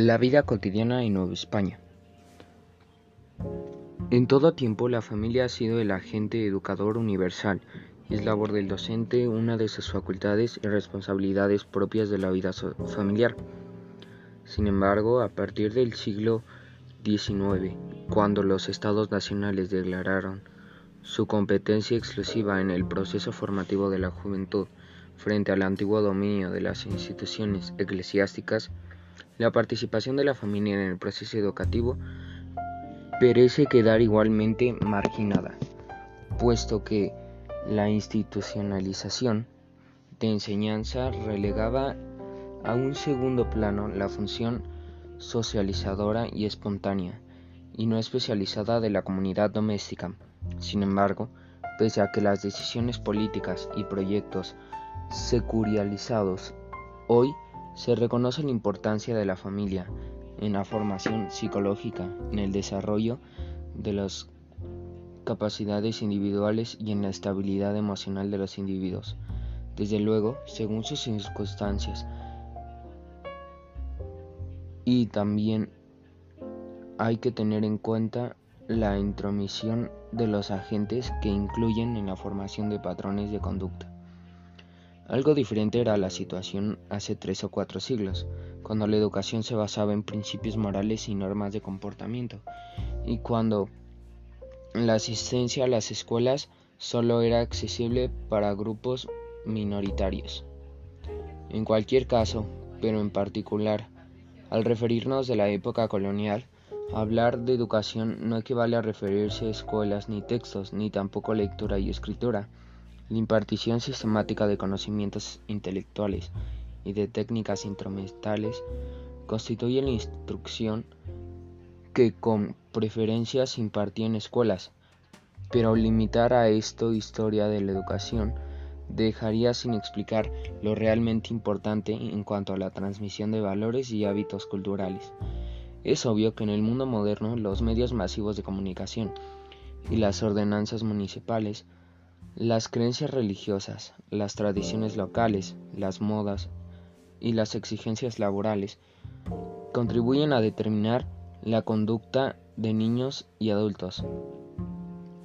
La vida cotidiana en Nueva España. En todo tiempo la familia ha sido el agente educador universal y es labor del docente una de sus facultades y responsabilidades propias de la vida familiar. Sin embargo, a partir del siglo XIX, cuando los estados nacionales declararon su competencia exclusiva en el proceso formativo de la juventud frente al antiguo dominio de las instituciones eclesiásticas, la participación de la familia en el proceso educativo parece quedar igualmente marginada, puesto que la institucionalización de enseñanza relegaba a un segundo plano la función socializadora y espontánea, y no especializada de la comunidad doméstica. Sin embargo, pese a que las decisiones políticas y proyectos securializados hoy se reconoce la importancia de la familia en la formación psicológica, en el desarrollo de las capacidades individuales y en la estabilidad emocional de los individuos. Desde luego, según sus circunstancias. Y también hay que tener en cuenta la intromisión de los agentes que incluyen en la formación de patrones de conducta. Algo diferente era la situación hace tres o cuatro siglos, cuando la educación se basaba en principios morales y normas de comportamiento, y cuando la asistencia a las escuelas solo era accesible para grupos minoritarios. En cualquier caso, pero en particular, al referirnos de la época colonial, hablar de educación no equivale a referirse a escuelas ni textos, ni tampoco lectura y escritura, la impartición sistemática de conocimientos intelectuales y de técnicas instrumentales constituye la instrucción que con preferencia se impartía en escuelas, pero limitar a esto historia de la educación dejaría sin explicar lo realmente importante en cuanto a la transmisión de valores y hábitos culturales. Es obvio que en el mundo moderno los medios masivos de comunicación y las ordenanzas municipales las creencias religiosas, las tradiciones locales, las modas y las exigencias laborales contribuyen a determinar la conducta de niños y adultos.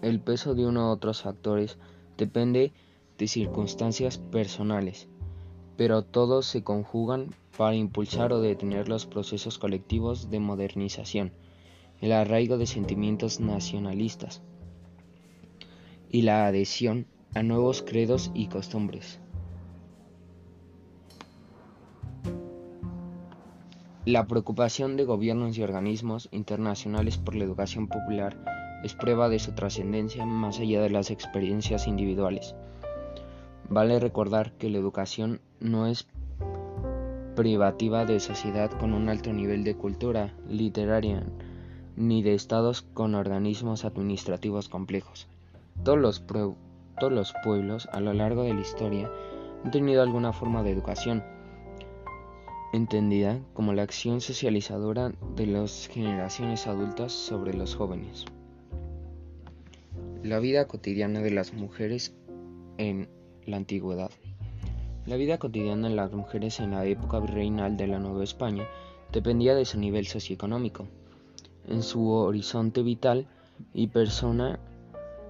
El peso de uno u otros factores depende de circunstancias personales, pero todos se conjugan para impulsar o detener los procesos colectivos de modernización, el arraigo de sentimientos nacionalistas, y la adhesión a nuevos credos y costumbres. La preocupación de gobiernos y organismos internacionales por la educación popular es prueba de su trascendencia más allá de las experiencias individuales. Vale recordar que la educación no es privativa de sociedad con un alto nivel de cultura literaria ni de estados con organismos administrativos complejos. Todos los, pueblos a lo largo de la historia han tenido alguna forma de educación, entendida como la acción socializadora de las generaciones adultas sobre los jóvenes. La vida cotidiana de las mujeres en la antigüedad. La vida cotidiana de las mujeres en la época virreinal de la Nueva España dependía de su nivel socioeconómico. En su horizonte vital y persona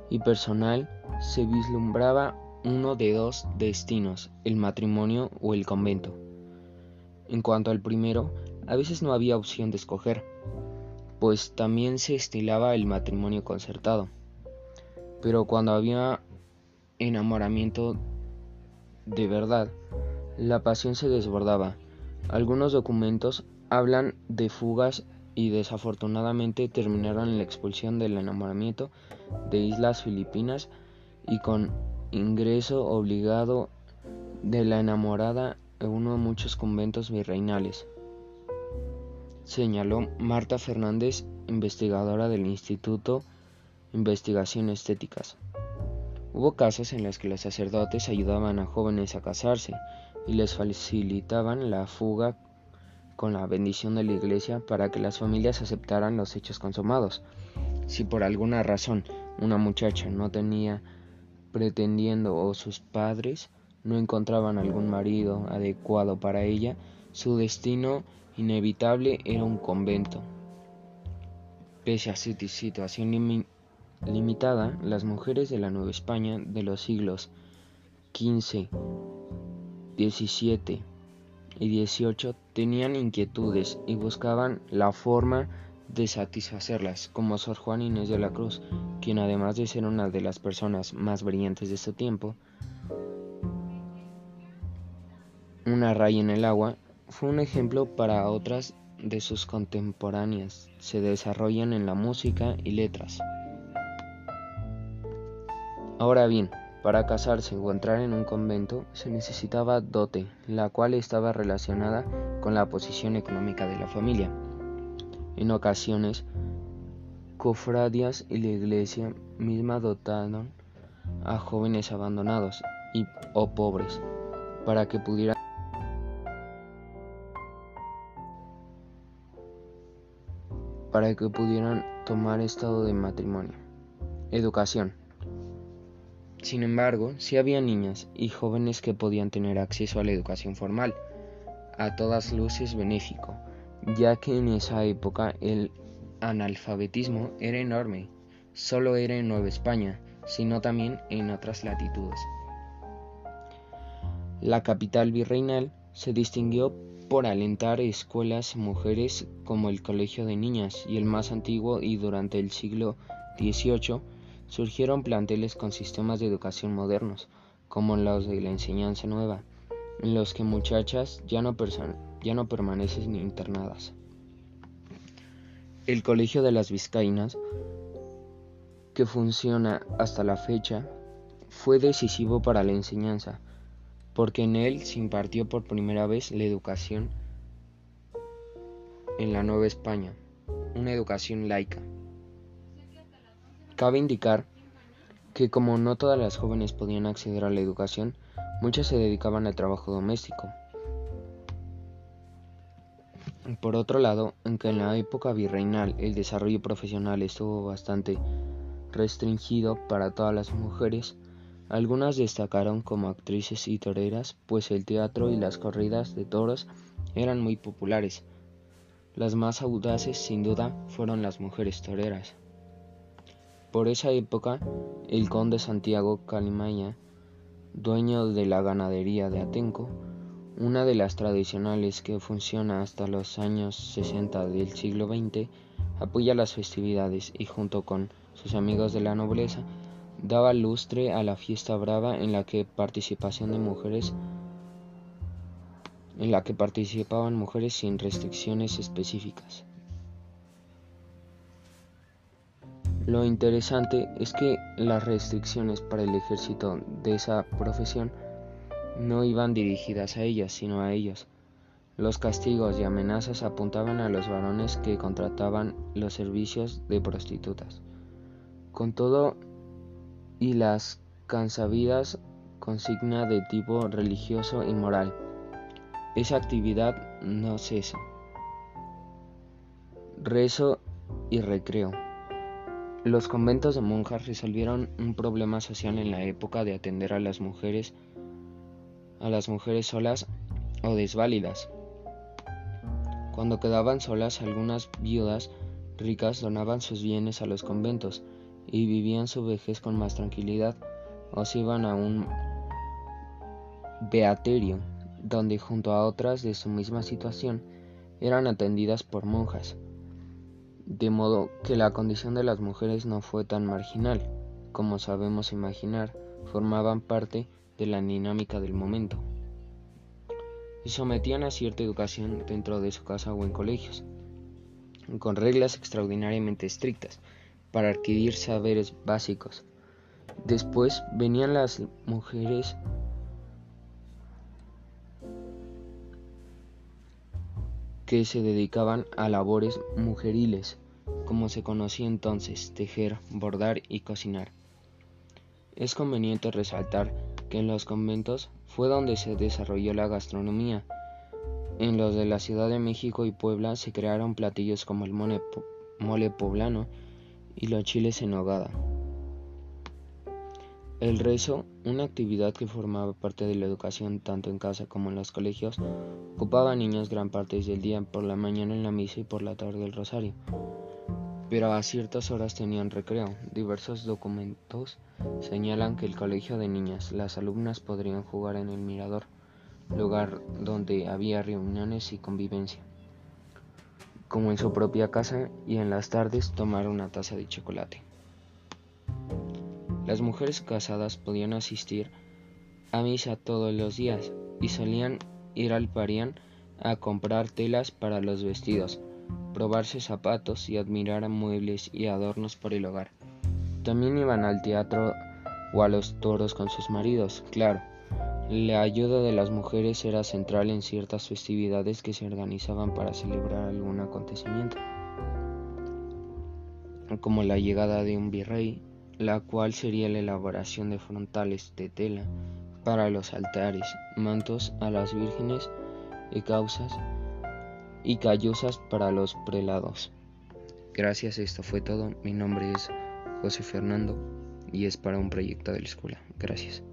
y personal se vislumbraba uno de dos destinos, el matrimonio o el convento. En cuanto al primero, a veces no había opción de escoger, pues también se estilaba el matrimonio concertado. Pero cuando había enamoramiento de verdad, la pasión se desbordaba. Algunos documentos hablan de fugas y desafortunadamente terminaron en la expulsión del enamoramiento de Islas Filipinas y con ingreso obligado de la enamorada en uno de muchos conventos virreinales. Señaló Marta Fernández, investigadora del Instituto Investigación Estéticas. Hubo casos en los que los sacerdotes ayudaban a jóvenes a casarse y les facilitaban la fuga con la bendición de la iglesia para que las familias aceptaran los hechos consumados. Si por alguna razón una muchacha no tenía pretendiendo o sus padres no encontraban algún marido adecuado para ella, su destino inevitable era un convento. Pese a su situación limitada, las mujeres de la Nueva España de los siglos XV, XVII y XVIII tenían inquietudes y buscaban la forma de satisfacerlas, como Sor Juan Inés de la Cruz, quien además de ser una de las personas más brillantes de su tiempo, una raya en el agua, fue un ejemplo para otras de sus contemporáneas. Se desarrollan en la música y letras. Ahora bien, para casarse o entrar en un convento se necesitaba dote, la cual estaba relacionada con la posición económica de la familia. En ocasiones, cofradías y la iglesia misma dotaron a jóvenes abandonados y, o pobres para que pudieran para que pudieran tomar estado de matrimonio. Educación. Sin embargo, sí había niñas y jóvenes que podían tener acceso a la educación formal, a todas luces benéfico, ya que en esa época el analfabetismo era enorme, solo era en Nueva España, sino también en otras latitudes. La capital virreinal se distinguió por alentar escuelas mujeres como el Colegio de Niñas y el más antiguo y durante el siglo XVIII surgieron planteles con sistemas de educación modernos, como los de la enseñanza nueva, en los que muchachas ya no, ya no permanecen internadas. El Colegio de las Vizcaínas, que funciona hasta la fecha, fue decisivo para la enseñanza, porque en él se impartió por primera vez la educación en la Nueva España, una educación laica. Cabe indicar que como no todas las jóvenes podían acceder a la educación, muchas se dedicaban al trabajo doméstico. Por otro lado, aunque en la época virreinal el desarrollo profesional estuvo bastante restringido para todas las mujeres, algunas destacaron como actrices y toreras, pues el teatro y las corridas de toros eran muy populares. Las más audaces, sin duda, fueron las mujeres toreras. Por esa época, el conde Santiago Calimaya, dueño de la ganadería de Atenco, una de las tradicionales que funciona hasta los años 60 del siglo XX, apoya las festividades y junto con sus amigos de la nobleza daba lustre a la fiesta brava en la que participación de mujeres en la que participaban mujeres sin restricciones específicas. Lo interesante es que las restricciones para el ejército de esa profesión no iban dirigidas a ellas, sino a ellos. Los castigos y amenazas apuntaban a los varones que contrataban los servicios de prostitutas. Con todo, y las cansabidas consigna de tipo religioso y moral. Esa actividad no cesa. Rezo y recreo. Los conventos de monjas resolvieron un problema social en la época de atender a las mujeres a las mujeres solas o desválidas. Cuando quedaban solas, algunas viudas ricas donaban sus bienes a los conventos y vivían su vejez con más tranquilidad, o se iban a un beaterio, donde junto a otras de su misma situación eran atendidas por monjas, de modo que la condición de las mujeres no fue tan marginal, como sabemos imaginar, formaban parte de la dinámica del momento. Se sometían a cierta educación dentro de su casa o en colegios, con reglas extraordinariamente estrictas, para adquirir saberes básicos. Después venían las mujeres que se dedicaban a labores mujeriles, como se conocía entonces, tejer, bordar y cocinar. Es conveniente resaltar que en los conventos fue donde se desarrolló la gastronomía. En los de la Ciudad de México y Puebla se crearon platillos como el mole poblano y los chiles en nogada. El rezo, una actividad que formaba parte de la educación tanto en casa como en los colegios, ocupaba a niños gran parte del día, por la mañana en la misa y por la tarde el rosario. Pero a ciertas horas tenían recreo. Diversos documentos señalan que el colegio de niñas, las alumnas podrían jugar en el mirador, lugar donde había reuniones y convivencia, como en su propia casa, y en las tardes tomar una taza de chocolate. Las mujeres casadas podían asistir a misa todos los días y solían ir al Parián a comprar telas para los vestidos, probarse zapatos y admirar muebles y adornos por el hogar. También iban al teatro o a los toros con sus maridos, claro. La ayuda de las mujeres era central en ciertas festividades que se organizaban para celebrar algún acontecimiento, como la llegada de un virrey, la cual sería la elaboración de frontales de tela para los altares, mantos a las vírgenes y causas y calluzas para los prelados. Gracias, esto fue todo. Mi nombre es José Fernando y es para un proyecto de la escuela. Gracias.